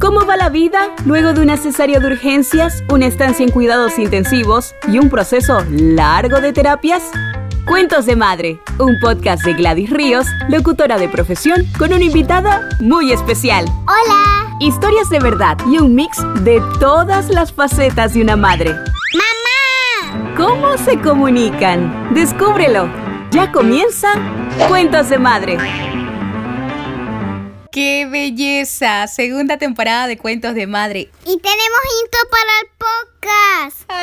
¿Cómo va la vida luego de una cesárea de urgencias, una estancia en cuidados intensivos y un proceso largo de terapias? Cuentos de Madre, un podcast de Gladys Ríos, locutora de profesión, con una invitada muy especial. Hola. Historias de verdad y un mix de todas las facetas de una madre. Mamá. ¿Cómo se comunican? Descúbrelo. Ya comienza Cuentos de Madre. ¡Qué belleza! Segunda temporada de Cuentos de Madre. Y tenemos intro para el podcast.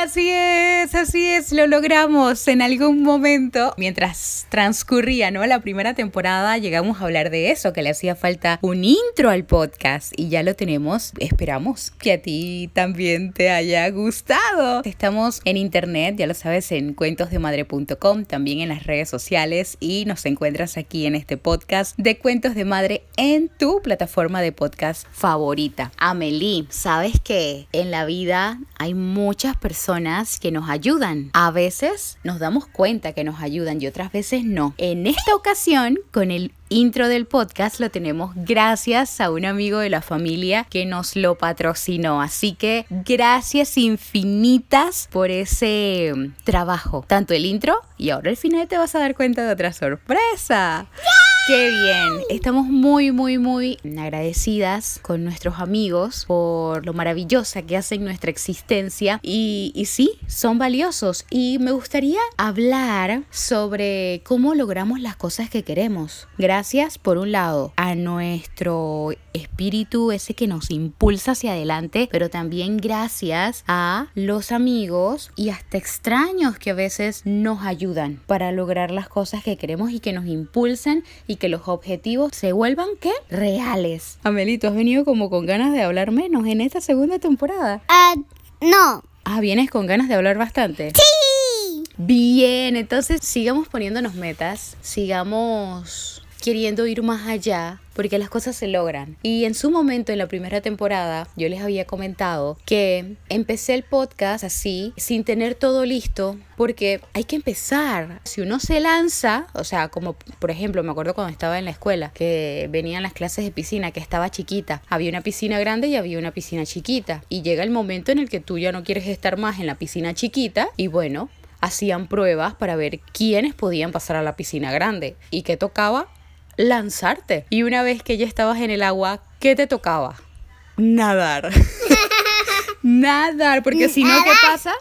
Así es, así es, lo logramos en algún momento. Mientras transcurría, ¿no? La primera temporada llegamos a hablar de eso, que le hacía falta un intro al podcast y ya lo tenemos. Esperamos que a ti también te haya gustado. Estamos en internet, ya lo sabes, en cuentosdemadre.com, también en las redes sociales y nos encuentras aquí en este podcast de Cuentos de Madre en tu plataforma de podcast favorita. Amelie, ¿sabes que en la vida hay muchas personas que nos ayudan? A veces nos damos cuenta que nos ayudan y otras veces no. En esta ocasión, con el intro del podcast lo tenemos gracias a un amigo de la familia que nos lo patrocinó. Así que gracias infinitas por ese mm, trabajo. Tanto el intro y ahora al final te vas a dar cuenta de otra sorpresa. Qué bien. Estamos muy, muy, muy agradecidas con nuestros amigos por lo maravillosa que hacen nuestra existencia. Y, y, sí, son valiosos. Y me gustaría hablar sobre cómo logramos las cosas que queremos. Gracias, por un lado, a nuestro espíritu ese que nos impulsa hacia adelante, pero también gracias a los amigos y hasta extraños que a veces nos ayudan para lograr las cosas que queremos y que nos impulsan y que los objetivos se vuelvan ¿qué? Reales. Amelito, has venido como con ganas de hablar menos en esta segunda temporada. Ah, no. Ah, vienes con ganas de hablar bastante. Sí. Bien, entonces sigamos poniéndonos metas, sigamos queriendo ir más allá porque las cosas se logran. Y en su momento, en la primera temporada, yo les había comentado que empecé el podcast así, sin tener todo listo, porque hay que empezar. Si uno se lanza, o sea, como por ejemplo, me acuerdo cuando estaba en la escuela, que venían las clases de piscina, que estaba chiquita. Había una piscina grande y había una piscina chiquita. Y llega el momento en el que tú ya no quieres estar más en la piscina chiquita y bueno, hacían pruebas para ver quiénes podían pasar a la piscina grande y qué tocaba lanzarte. Y una vez que ya estabas en el agua, ¿qué te tocaba? Nadar. Nadar, porque si no, ¿qué pasa?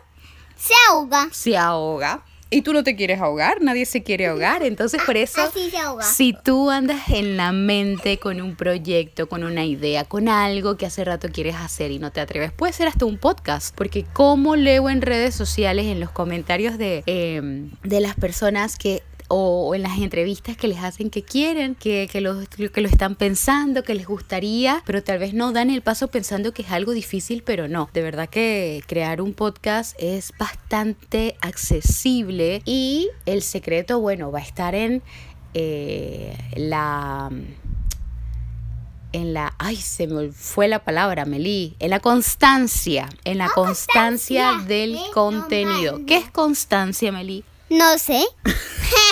Se ahoga. Se ahoga. Y tú no te quieres ahogar, nadie se quiere ahogar. Entonces, por eso, Así se ahoga. si tú andas en la mente con un proyecto, con una idea, con algo que hace rato quieres hacer y no te atreves, puede ser hasta un podcast. Porque como leo en redes sociales, en los comentarios de, eh, de las personas que o en las entrevistas que les hacen que quieren, que, que, lo, que lo están pensando, que les gustaría, pero tal vez no dan el paso pensando que es algo difícil, pero no. De verdad que crear un podcast es bastante accesible y el secreto, bueno, va a estar en eh, la en la, ay, se me fue la palabra, Meli, en la constancia, en la constancia, constancia del contenido. contenido. ¿Qué es constancia, Meli? No sé.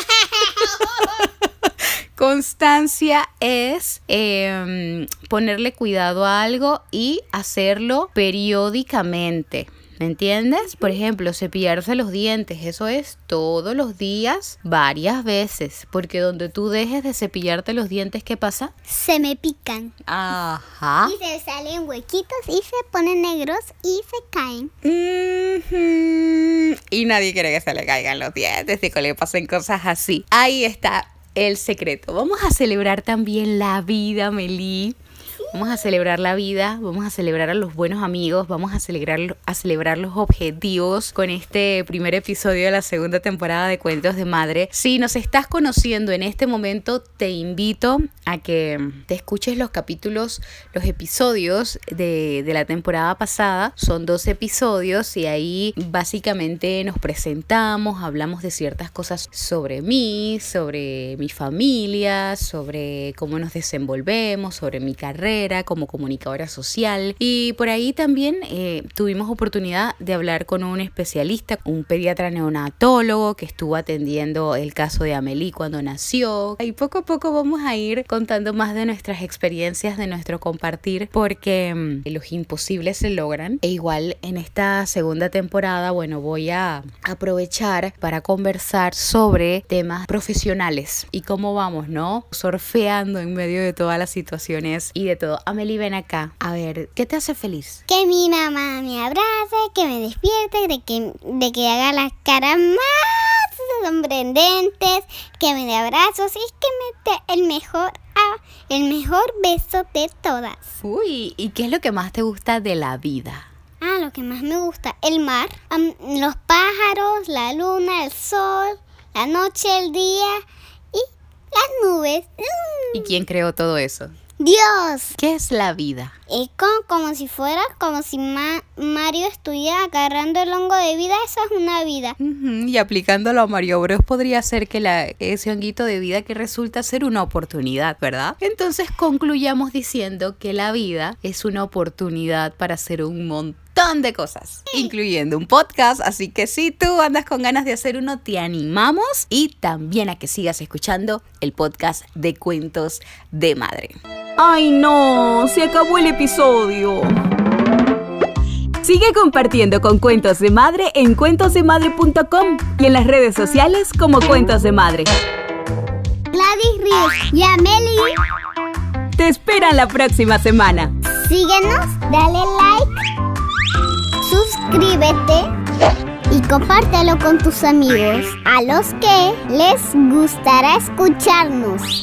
Constancia es eh, ponerle cuidado a algo y hacerlo periódicamente. ¿Me entiendes? Por ejemplo, cepillarse los dientes, eso es todos los días, varias veces, porque donde tú dejes de cepillarte los dientes, ¿qué pasa? Se me pican. Ajá. Y se salen huequitos y se ponen negros y se caen. Ujú. Y nadie quiere que se le caigan los dientes y que le pasen cosas así. Ahí está el secreto. Vamos a celebrar también la vida, Meli. Vamos a celebrar la vida, vamos a celebrar a los buenos amigos, vamos a celebrar, a celebrar los objetivos con este primer episodio de la segunda temporada de Cuentos de Madre. Si nos estás conociendo en este momento, te invito a que te escuches los capítulos, los episodios de, de la temporada pasada. Son dos episodios y ahí básicamente nos presentamos, hablamos de ciertas cosas sobre mí, sobre mi familia, sobre cómo nos desenvolvemos, sobre mi carrera carrera como comunicadora social y por ahí también eh, tuvimos oportunidad de hablar con un especialista, un pediatra neonatólogo que estuvo atendiendo el caso de Amelie cuando nació y poco a poco vamos a ir contando más de nuestras experiencias, de nuestro compartir porque mm, los imposibles se logran e igual en esta segunda temporada, bueno, voy a aprovechar para conversar sobre temas profesionales y cómo vamos, ¿no? Surfeando en medio de todas las situaciones y de todo. Amelie, ven acá. A ver, ¿qué te hace feliz? Que mi mamá me abrace, que me despierte, de que, de que haga las caras más sorprendentes, que me dé abrazos y que me dé el mejor ah, el mejor beso de todas. Uy, ¿y qué es lo que más te gusta de la vida? Ah, lo que más me gusta, el mar, los pájaros, la luna, el sol, la noche, el día y las nubes. Mm, ¿Y quién creó todo eso? Dios. ¿Qué es la vida? Es como, como si fuera, como si Ma- Mario estuviera agarrando el hongo de vida, eso es una vida. Y aplicándolo a Mario Bros podría ser que la, ese honguito de vida que resulta ser una oportunidad, ¿verdad? Entonces concluyamos diciendo que la vida es una oportunidad para hacer un montón de cosas, incluyendo un podcast. Así que si tú andas con ganas de hacer uno, te animamos y también a que sigas escuchando el podcast de cuentos de madre. ¡Ay no! Se acabó el episodio. Sigue compartiendo con Cuentos de Madre en cuentosdemadre.com y en las redes sociales como Cuentos de Madre. Gladys Ríos y Amelie, Te esperan la próxima semana. síguenos, dale like, y compártelo con tus amigos, a los que les gustará escucharnos.